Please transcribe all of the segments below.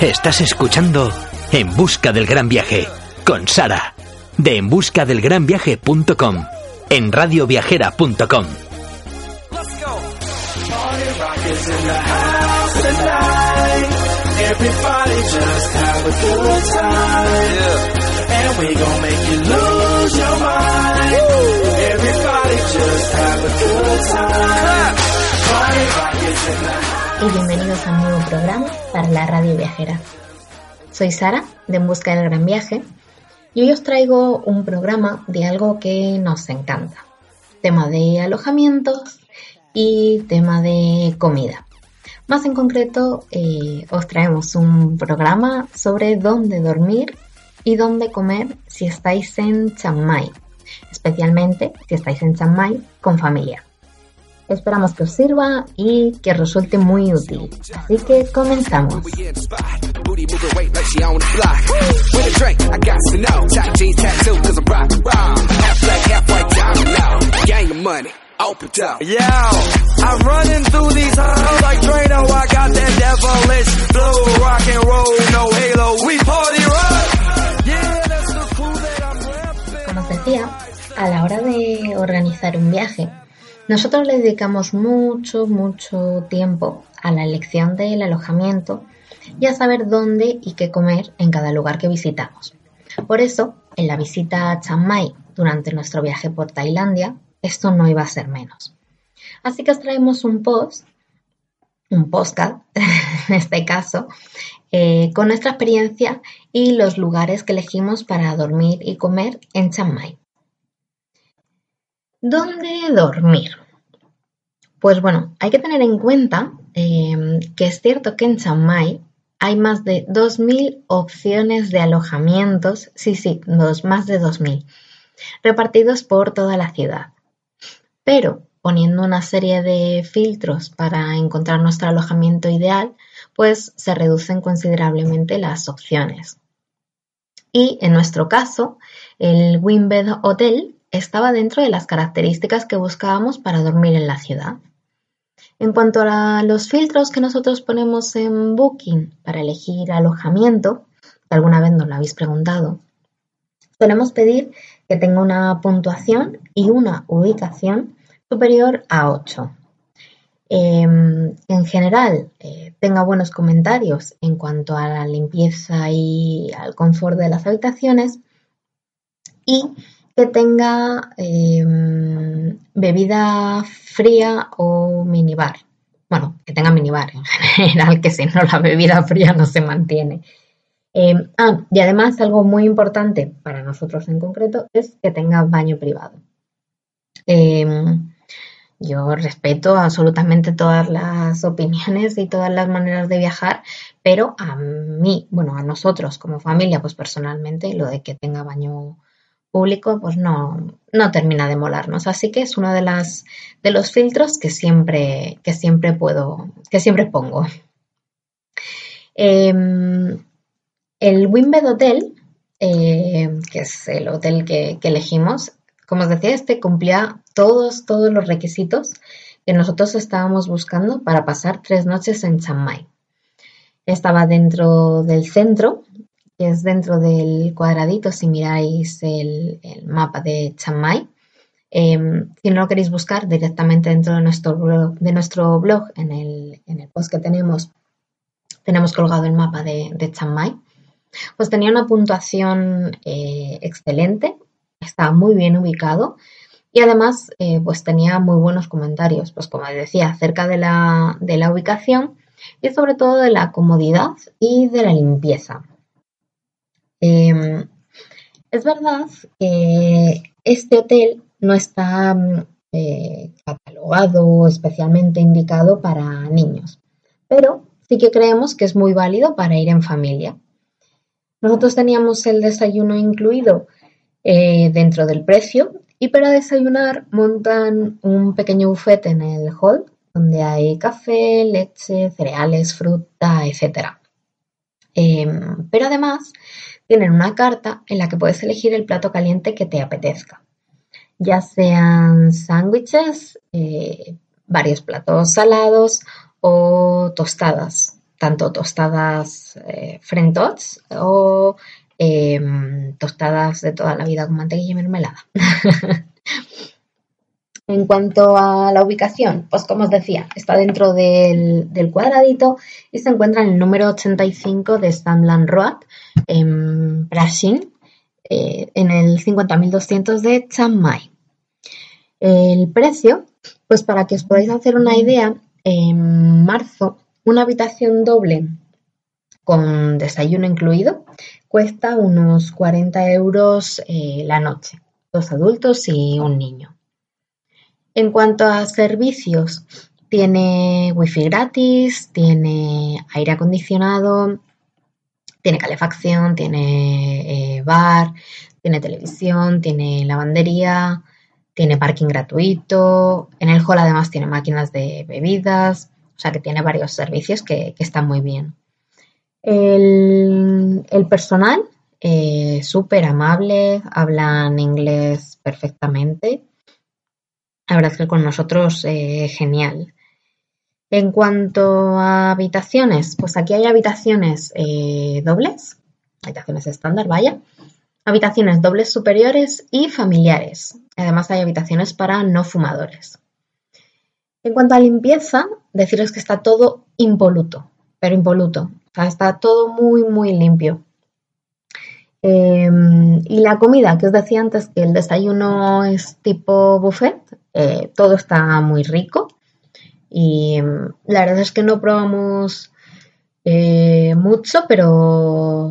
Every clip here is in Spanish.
Estás escuchando En Busca del Gran Viaje con Sara de en radioviajera.com. Party rock is in the y bienvenidos a un nuevo programa para la radio viajera. Soy Sara, de En Busca del Gran Viaje, y hoy os traigo un programa de algo que nos encanta. Tema de alojamientos y tema de comida. Más en concreto, eh, os traemos un programa sobre dónde dormir y dónde comer si estáis en Chiang Mai, especialmente si estáis en Chiang Mai con familia. Esperamos que os sirva y que resulte muy útil. Así que comenzamos. I got to know. Tight jeans tattoo, cause I'm rock, rock. Half black, half white, diamond now. Gang of money, open up. Yeah, I'm running through these halls like Drano. I got that devilish flow, rock and roll, no halo. We party rock. Yeah, that's the crew that I'm repping. Como os decía, a la hora de organizar un viaje, nosotros le dedicamos mucho, mucho tiempo a la elección del alojamiento y a saber dónde y qué comer en cada lugar que visitamos. Por eso, en la visita a Chiang Mai durante nuestro viaje por Tailandia, esto no iba a ser menos. Así que os traemos un post, un postcard en este caso, eh, con nuestra experiencia y los lugares que elegimos para dormir y comer en Chiang Mai. ¿Dónde dormir? Pues bueno, hay que tener en cuenta eh, que es cierto que en Chiang hay más de 2.000 opciones de alojamientos, sí, sí, más de 2.000, repartidos por toda la ciudad. Pero poniendo una serie de filtros para encontrar nuestro alojamiento ideal, pues se reducen considerablemente las opciones. Y en nuestro caso, el Wimbed Hotel estaba dentro de las características que buscábamos para dormir en la ciudad. En cuanto a los filtros que nosotros ponemos en Booking para elegir alojamiento, que alguna vez nos lo habéis preguntado, solemos pedir que tenga una puntuación y una ubicación superior a 8. Eh, en general, eh, tenga buenos comentarios en cuanto a la limpieza y al confort de las habitaciones y que tenga eh, bebida fría o minibar. Bueno, que tenga minibar en general, que si no la bebida fría no se mantiene. Eh, ah, y además algo muy importante para nosotros en concreto es que tenga baño privado. Eh, yo respeto absolutamente todas las opiniones y todas las maneras de viajar, pero a mí, bueno, a nosotros como familia, pues personalmente lo de que tenga baño público, pues no, no termina de molarnos. Así que es uno de las de los filtros que siempre, que siempre puedo, que siempre pongo. Eh, el Wimbed Hotel, eh, que es el hotel que, elegimos, como os decía, este cumplía todos, todos los requisitos que nosotros estábamos buscando para pasar tres noches en Chiang. Estaba dentro del centro, que es dentro del cuadradito si miráis el, mapa de Chiang Mai. Eh, si no lo queréis buscar directamente dentro de nuestro blog, de nuestro blog en, el, en el post que tenemos, tenemos colgado el mapa de, de Chiang Mai. Pues tenía una puntuación eh, excelente, estaba muy bien ubicado y además eh, pues tenía muy buenos comentarios, pues como decía, acerca de la, de la ubicación y sobre todo de la comodidad y de la limpieza. Eh, es verdad que este hotel no está mm, eh, catalogado especialmente indicado para niños, pero sí que creemos que es muy válido para ir en familia. Nosotros teníamos el desayuno incluido eh, dentro del precio y para desayunar montan un pequeño buffet en el hall donde hay café, leche, cereales, fruta, etc. Em, pero además tienen una carta en la que puedes elegir el plato caliente que te apetezca, ya sean sándwiches, eh, varios platos salados o tostadas, tanto tostadas eh, o em, tostadas de toda la vida con mantequilla y mermelada. En cuanto a la ubicación, pues como os decía, está dentro del, cuadradito y se encuentra en el número 85 de Stanland Road en Brasil, eh, en el 50.200 de Chiang Mai. El precio, pues para que os podáis hacer una idea, en marzo una habitación doble con desayuno incluido cuesta unos 40 euros eh, la noche, dos adultos y un niño. En cuanto a servicios, tiene wifi gratis, tiene aire acondicionado, tiene calefacción, tiene eh, bar, tiene televisión, tiene lavandería, tiene parking gratuito. En el hall además tiene máquinas de bebidas, o sea que tiene varios servicios que, están muy bien. El, personal, eh, súper amable, hablan inglés perfectamente la verdad es que con nosotros eh, genial. En cuanto a habitaciones, pues aquí hay habitaciones eh, dobles, habitaciones estándar, vaya, habitaciones dobles superiores y familiares. Además hay habitaciones para no fumadores. En cuanto a limpieza, deciros que está todo impoluto, pero impoluto. O sea, está todo muy, muy limpio. Em, y la comida, que os decía antes que el desayuno es tipo buffet, eh, todo está muy rico. Y em, la verdad es que no probamos eh, mucho, pero,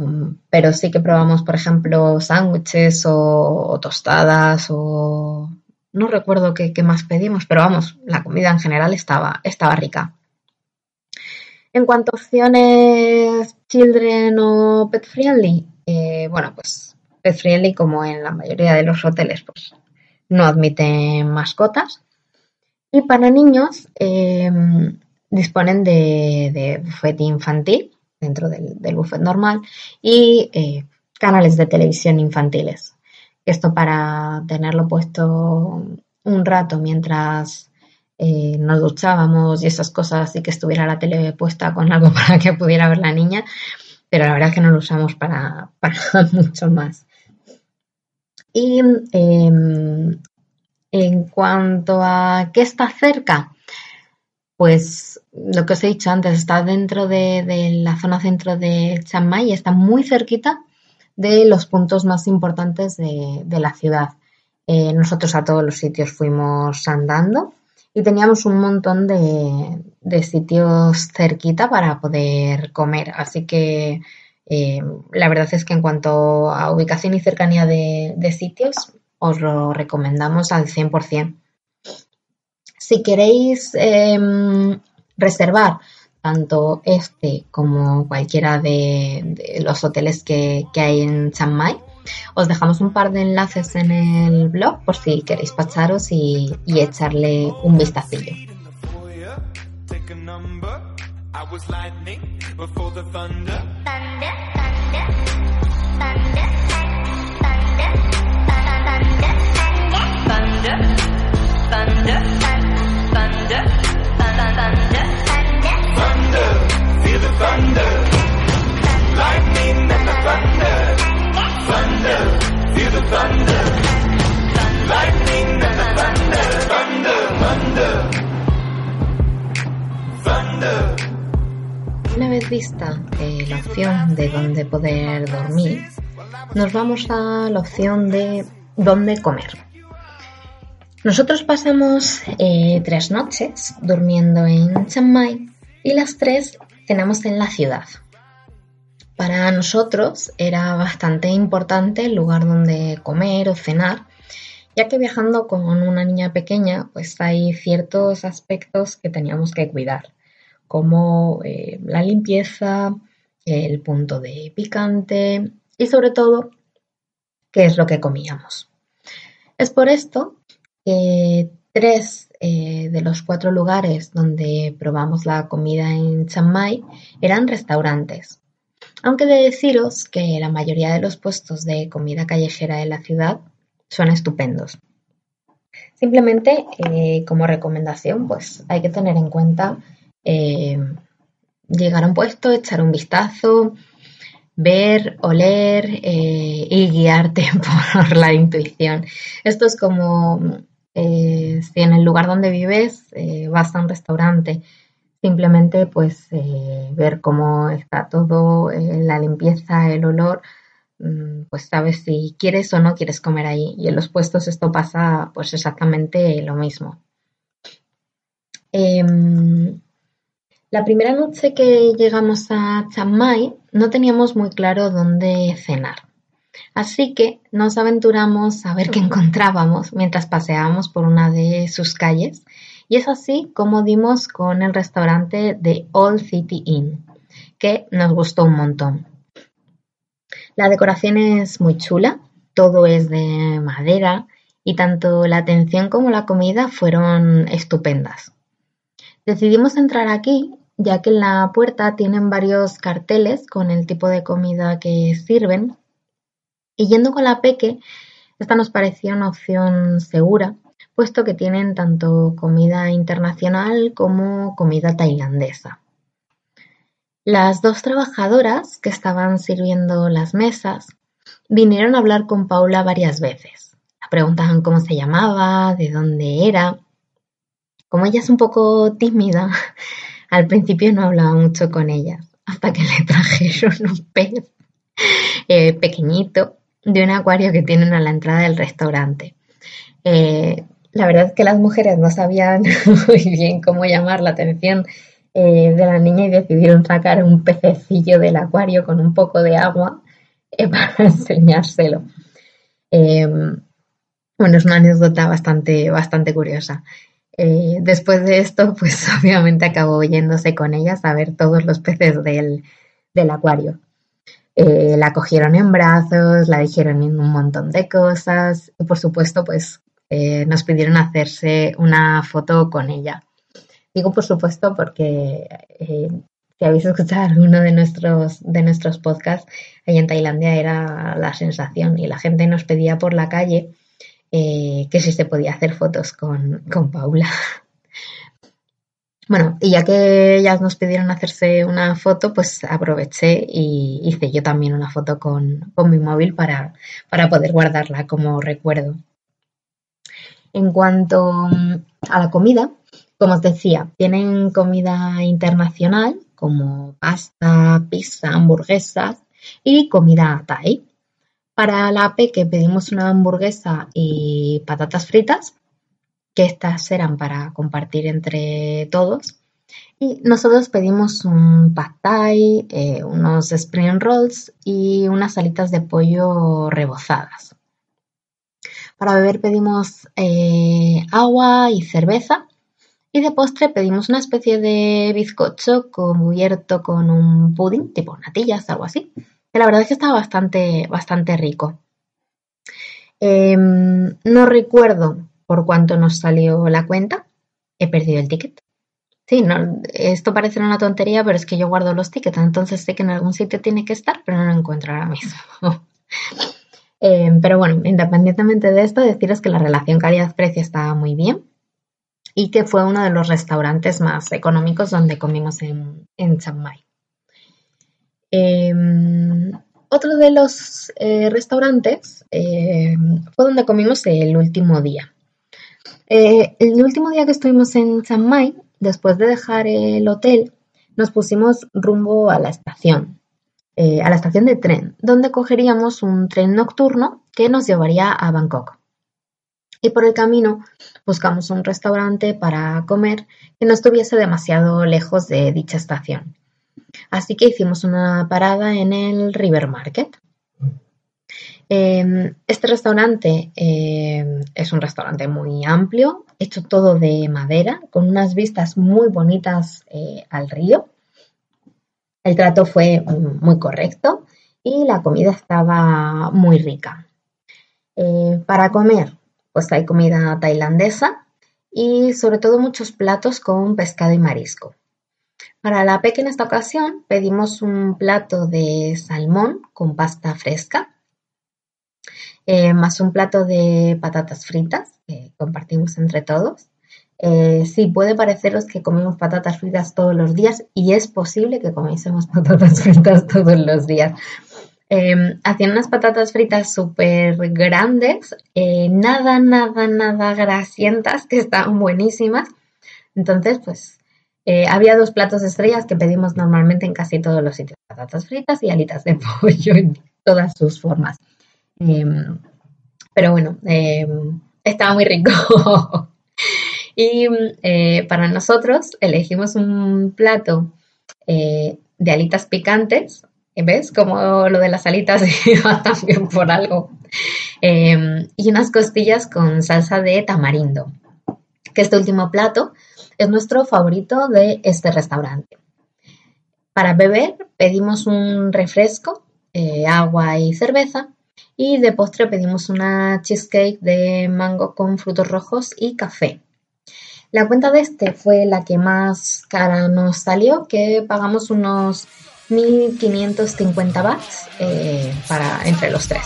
pero sí que probamos, por ejemplo, sándwiches o, tostadas o no recuerdo qué, más pedimos, pero vamos, la comida en general estaba, estaba rica. En cuanto a opciones children o pet friendly, eh, bueno, pues pet friendly como en la mayoría de los hoteles, pues no admiten mascotas. Y para niños em, disponen de, de, bufete infantil dentro del, del buffet normal y eh, canales de televisión infantiles. Esto para tenerlo puesto un rato mientras eh, nos duchábamos y esas cosas y que estuviera la tele puesta con algo para que pudiera ver la niña, pero la verdad es que no lo usamos para, mucho más. Y em, en cuanto a qué está cerca, pues lo que os he dicho antes, está dentro de, la zona centro de Chiang Mai está muy cerquita de los puntos más importantes de, la ciudad. Eh, nosotros a todos los sitios fuimos andando y teníamos un montón de, sitios cerquita para poder comer. Así que eh, la verdad es que en cuanto a ubicación y cercanía de, sitios, os lo recomendamos al 100%. Si queréis em, reservar tanto este como cualquiera de, los hoteles que, hay en Chiang os dejamos un par de enlaces en el blog por si queréis pasaros y, echarle un vistacillo. Una vez vista eh, la opción de dónde poder dormir, nos vamos a la opción de dónde comer. Nosotros pasamos eh, tres noches durmiendo en Chiang y las tres cenamos en la ciudad. Para nosotros era bastante importante el lugar donde comer o cenar ya que viajando con una niña pequeña, pues hay ciertos aspectos que teníamos que cuidar, como eh, la limpieza, el punto de picante y sobre todo qué es lo que comíamos. Es por esto que tres eh, de los cuatro lugares donde probamos la comida en Chiang eran restaurantes. Aunque de deciros que la mayoría de los puestos de comida callejera de la ciudad son estupendos. Simplemente eh, como recomendación, pues hay que tener en cuenta eh, llegar a un puesto, echar un vistazo, ver, oler y guiarte por la intuición. Esto es como eh, si en el lugar donde vives eh, vas a un restaurante, simplemente pues ver cómo está todo, la limpieza, el olor, mm, pues sabes si quieres o no quieres comer ahí. Y en los puestos esto pasa pues exactamente lo mismo. Em, la primera noche que llegamos a Chiang Mai no teníamos muy claro dónde cenar. Así que nos aventuramos a ver qué encontrábamos mientras paseábamos por una de sus calles. Y es así como dimos con el restaurante de Old City Inn, que nos gustó un montón. La decoración es muy chula, todo es de madera y tanto la atención como la comida fueron estupendas. Decidimos entrar aquí ya que en la puerta tienen varios carteles con el tipo de comida que sirven. Y yendo con la Peque, esta nos parecía una opción segura, puesto que tienen tanto comida internacional como comida tailandesa. Las dos trabajadoras que estaban sirviendo las mesas vinieron a hablar con Paula varias veces. La preguntaban cómo se llamaba, de dónde era. Como ella es un poco tímida, al principio no hablaba mucho con ella, hasta que le trajeron un pez eh, pequeñito de un acuario que tienen a la entrada del restaurante. Eh, la verdad es que las mujeres no sabían muy bien cómo llamar la atención eh, de la niña y decidieron sacar un pececillo del acuario con un poco de agua para enseñárselo. bueno, es una anécdota bastante, bastante curiosa. Eh, después de esto, pues obviamente acabó yéndose con ellas a ver todos los peces del, acuario. Eh, la cogieron en brazos, la dijeron un montón de cosas y por supuesto pues eh, nos pidieron hacerse una foto con ella. Digo por supuesto porque si habéis escuchado alguno de nuestros, de nuestros podcasts, ahí en Tailandia era la sensación y la gente nos pedía por la calle eh, que si se podía hacer fotos con, Paula. Bueno, y ya que ellas nos pidieron hacerse una foto, pues aproveché y hice yo también una foto con, mi móvil para, para, poder guardarla como recuerdo. En cuanto a la comida, como os decía, tienen comida internacional como pasta, pizza, hamburguesas y comida thai. Para la peque pedimos una hamburguesa y patatas fritas, que estas eran para compartir entre todos. Y nosotros pedimos un pad thai, eh, unos spring rolls y unas alitas de pollo rebozadas. Para beber pedimos eh, agua y cerveza. Y de postre pedimos una especie de bizcocho cubierto con un pudding, tipo natillas, algo así la verdad es que estaba bastante, bastante rico. Em, no recuerdo por cuánto nos salió la cuenta. He perdido el ticket. Sí, no, esto parece una tontería, pero es que yo guardo los tickets, entonces sé que en algún sitio tiene que estar, pero no lo encuentro ahora mismo. Em, pero bueno, independientemente de esto, deciros que la relación calidad-precio estaba muy bien y que fue uno de los restaurantes más económicos donde comimos en, en. Em, otro de los eh, restaurantes fue donde comimos el último día. Eh, el último día que estuvimos en Chiang Mai, después de dejar el hotel, nos pusimos rumbo a la estación, eh, a la estación de tren, donde cogeríamos un tren nocturno que nos llevaría a Bangkok. Y por el camino buscamos un restaurante para comer que no estuviese demasiado lejos de dicha estación. Así que hicimos una parada en el River Market. Eh, este restaurante eh, es un restaurante muy amplio, hecho todo de madera, con unas vistas muy bonitas eh, al río. El trato fue muy correcto y la comida estaba muy rica. Eh, para comer, pues hay comida tailandesa y sobre todo muchos platos con pescado y marisco. Para la peque en esta ocasión pedimos un plato de salmón con pasta fresca, eh, más un plato de patatas fritas que compartimos entre todos. Eh, sí, puede pareceros que comemos patatas fritas todos los días y es posible que comiésemos patatas fritas todos los días. Eh, hacían unas patatas fritas súper grandes, eh, nada, nada, nada grasientas, que estaban buenísimas. Entonces, pues eh, había dos platos estrellas que pedimos normalmente en casi todos los sitios, patatas fritas y alitas de pollo en todas sus formas. Em, pero bueno, em, estaba muy rico. y eh, para nosotros elegimos un plato eh, de alitas picantes. ¿Ves? Como lo de las alitas iba también por algo. Em, y unas costillas con salsa de tamarindo. Que este último plato es nuestro favorito de este restaurante. Para beber pedimos un refresco, eh, agua y cerveza. Y de postre pedimos una cheesecake de mango con frutos rojos y café. La cuenta de este fue la que más cara nos salió, que pagamos unos 1.550 bahts eh, para entre los tres.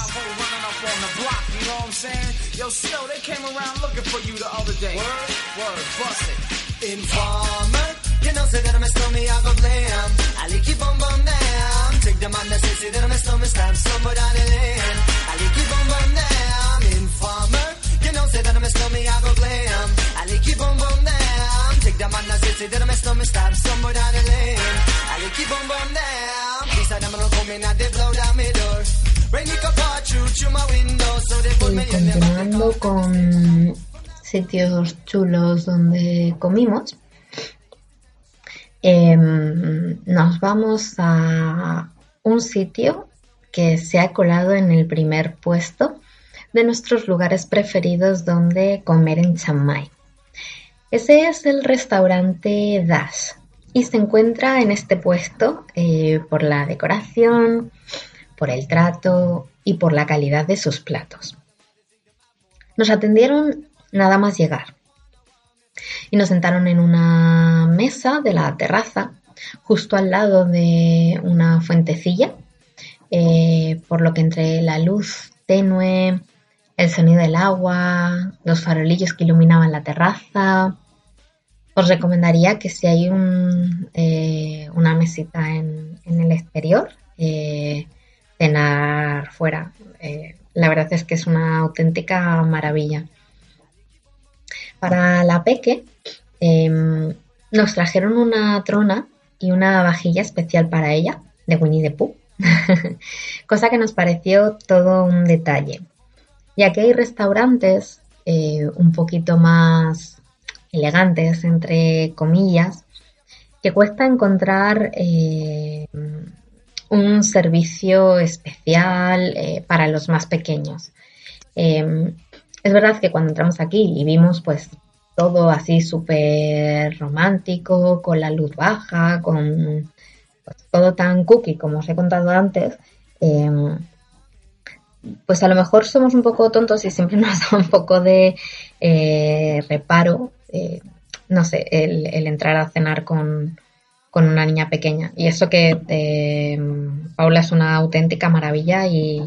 Somewhere down the lane. I bum down. Gonna come in and they blow down my door. Rain it can pour through through my window, so they put Y me in the back. continuando con sitios chulos donde comimos, em, nos vamos a un sitio que se ha colado en el primer puesto de nuestros lugares preferidos donde comer en Chiang Mai. Ese es el restaurante Dash y se encuentra en este puesto eh, por la decoración, por el trato y por la calidad de sus platos. Nos atendieron nada más llegar y nos sentaron en una mesa de la terraza justo al lado de una fuentecilla, eh, por lo que entre la luz tenue, el sonido del agua, los farolillos que iluminaban la terraza, os recomendaría que si hay eh, una mesita en, el exterior, eh, cenar fuera. Eh, la verdad es que es una auténtica maravilla. Para la peque em, nos trajeron una trona y una vajilla especial para ella, de Winnie the Pooh, cosa que nos pareció todo un detalle, ya que hay restaurantes un poquito más elegantes, entre comillas, que cuesta encontrar eh, un servicio especial eh, para los más pequeños. Eh, es verdad que cuando entramos aquí y vimos pues todo así súper romántico, con la luz baja, con pues, todo tan cookie como os he contado antes, eh, pues a lo mejor somos un poco tontos y siempre nos da un poco de eh, reparo, eh, no sé, el, entrar a cenar con, con, una niña pequeña. Y eso que eh, Paula es una auténtica maravilla y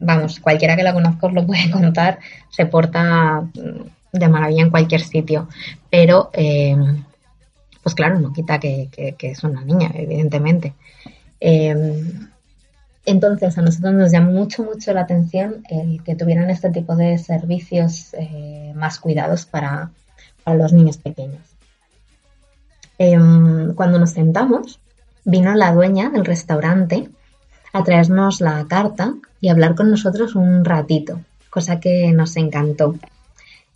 vamos, cualquiera que la conozca os lo puede contar, se porta de maravilla en cualquier sitio. Pero, eh, pues claro, no quita que, que, es una niña, evidentemente. Eh, entonces, a nosotros nos llamó mucho, mucho la atención el que tuvieran este tipo de servicios eh, más cuidados para, para, los niños pequeños. Eh, cuando nos sentamos, vino la dueña del restaurante a traernos la carta y hablar con nosotros un ratito, cosa que nos encantó.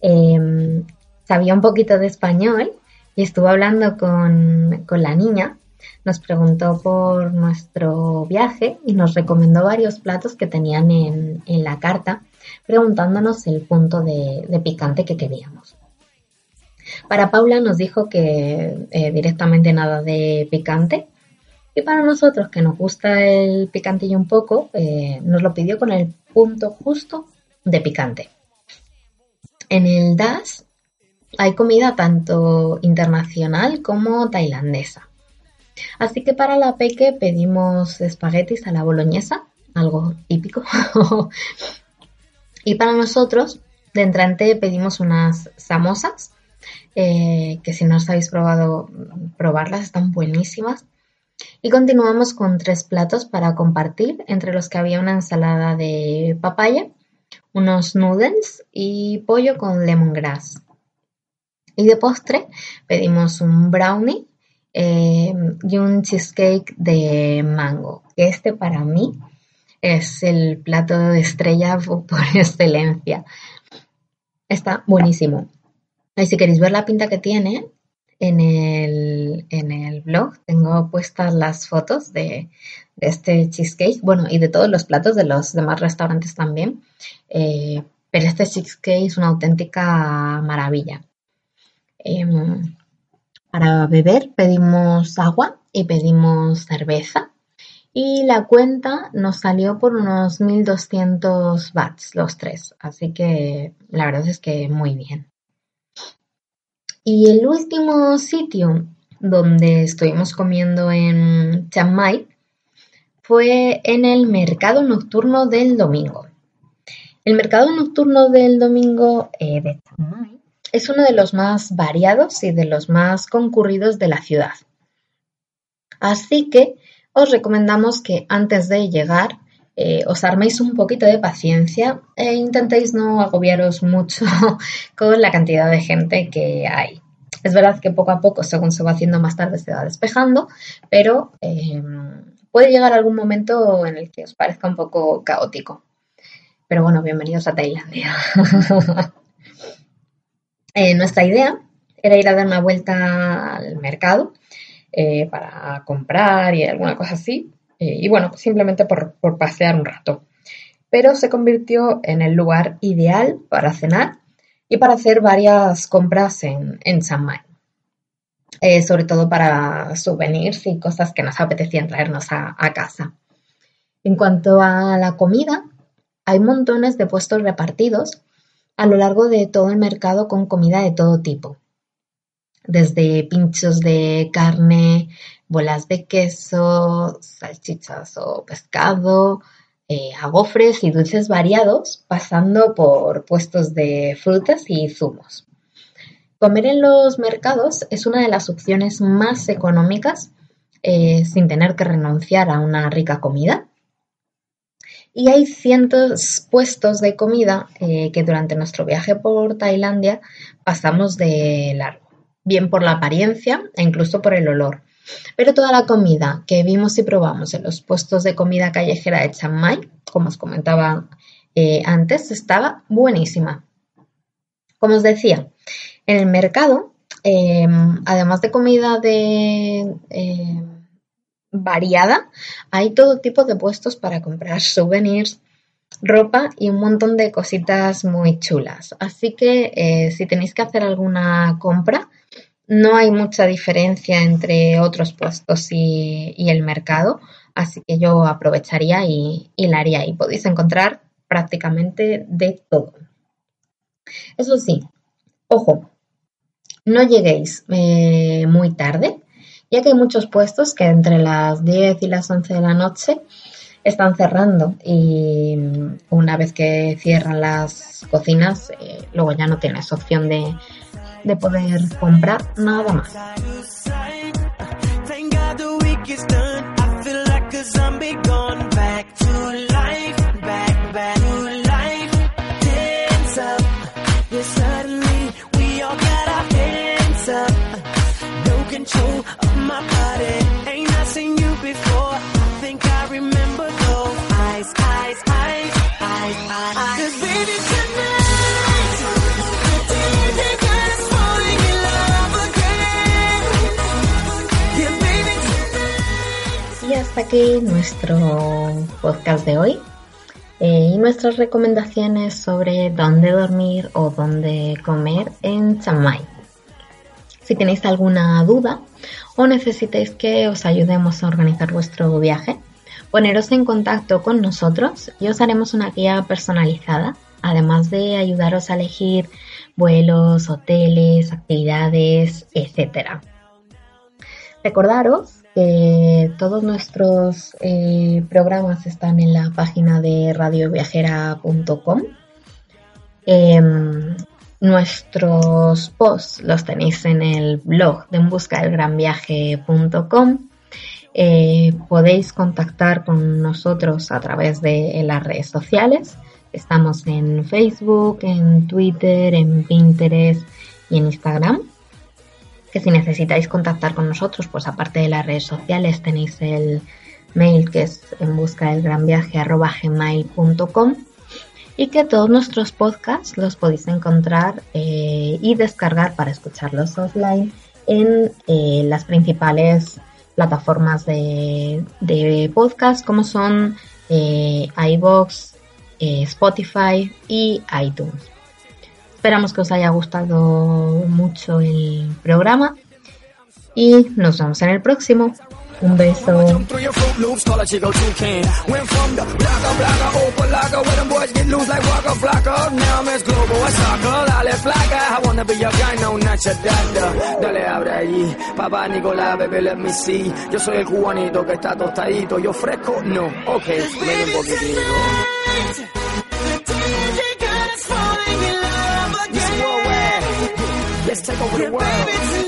Eh, sabía un poquito de español y estuvo hablando con, con la niña nos preguntó por nuestro viaje y nos recomendó varios platos que tenían en, en la carta, preguntándonos el punto de picante que queríamos. Para Paula nos dijo que eh, directamente nada de picante. Y para nosotros, que nos gusta el picantillo un poco, eh, nos lo pidió con el punto justo de picante. En el DAS hay comida tanto internacional como tailandesa. Así que para la peque pedimos espaguetis a la boloñesa, algo típico. y para nosotros, de entrante pedimos unas samosas eh, que si no os habéis probado, probarlas, están buenísimas. Y continuamos con tres platos para compartir, entre los que había una ensalada de papaya, unos noodles y pollo con lemongrass. Y de postre pedimos un brownie eh, y un cheesecake de mango. Este para mí es el plato de estrella por excelencia. Está buenísimo. Y si queréis ver la pinta que tiene, en el, en el blog tengo puestas las fotos de, este cheesecake, bueno, y de todos los platos de los demás restaurantes también. Eh, pero este cheesecake es una auténtica maravilla. Eh, para beber pedimos agua y pedimos cerveza. Y la cuenta nos salió por unos 1200 bahts los tres. Así que la verdad es que muy bien. Y el último sitio donde estuvimos comiendo en Chiang Mai fue en el mercado nocturno del domingo. El mercado nocturno del domingo eh, de Chiang Mai es uno de los más variados y de los más concurridos de la ciudad. Así que os recomendamos que antes de llegar eh, os arméis un poquito de paciencia e intentéis no agobiaros mucho con la cantidad de gente que hay. Es verdad que poco a poco, según se va haciendo más tarde, se va despejando, pero eh, puede llegar algún momento en el que os parezca un poco caótico. Pero bueno, bienvenidos a Tailandia. eh, nuestra idea era ir a dar una vuelta al mercado eh, para comprar y alguna cosa así, eh, y bueno, simplemente por, por, pasear un rato. Pero se convirtió en el lugar ideal para cenar y para hacer varias compras en, en Chiang Mai. Eh, sobre todo para souvenirs y cosas que nos apetecían traernos a, a casa. En cuanto a la comida, hay montones de puestos repartidos a lo largo de todo el mercado con comida de todo tipo. Desde pinchos de carne, bolas de queso, salchichas o pescado, eh, y dulces variados, pasando por puestos de frutas y zumos. Comer en los mercados es una de las opciones más económicas eh, sin tener que renunciar a una rica comida. Y hay cientos puestos de comida eh, que durante nuestro viaje por Tailandia pasamos de largo, bien por la apariencia e incluso por el olor. Pero toda la comida que vimos y probamos en los puestos de comida callejera de Chiang Mai, como os comentaba eh, antes, estaba buenísima. Como os decía, en el mercado, eh, además de comida de eh, variada, hay todo tipo de puestos para comprar souvenirs, ropa y un montón de cositas muy chulas. Así que eh, si tenéis que hacer alguna compra, no hay mucha diferencia entre otros puestos y, el mercado, así que yo aprovecharía y, y, la haría y podéis encontrar prácticamente de todo. Eso sí, ojo, no lleguéis eh, muy tarde, ya que hay muchos puestos que entre las 10 y las 11 de la noche están cerrando y una vez que cierran las cocinas, eh, luego ya no tienes opción de de poder comprar nada más. Aquí nuestro podcast de hoy eh, y nuestras recomendaciones sobre dónde dormir o dónde comer en Chiang. Si tenéis alguna duda o necesitáis que os ayudemos a organizar vuestro viaje, poneros en contacto con nosotros y os haremos una guía personalizada, además de ayudaros a elegir vuelos, hoteles, actividades, etc. Recordaros que todos nuestros eh, programas están en la página de radioviajera.com. Em, nuestros posts los tenéis en el blog de enbuscadelgranviaje.com. Eh, podéis contactar con nosotros a través de las redes sociales. Estamos en Facebook, en Twitter, en Pinterest y en Instagram que si necesitáis contactar con nosotros, pues aparte de las redes sociales tenéis el mail que es en busca del gran viaje gmail.com y que todos nuestros podcasts los podéis encontrar eh, y descargar para escucharlos offline en eh, las principales plataformas de, de podcast como son eh, iBox, Spotify y iTunes. Esperamos que os haya gustado mucho el programa y nos vemos en el próximo. Un beso. Dale, abre allí, papá Nicolás, bebé, let me see. Yo soy el cubanito que está tostadito, yo fresco, no, ok, medio un poquitito. take over the world.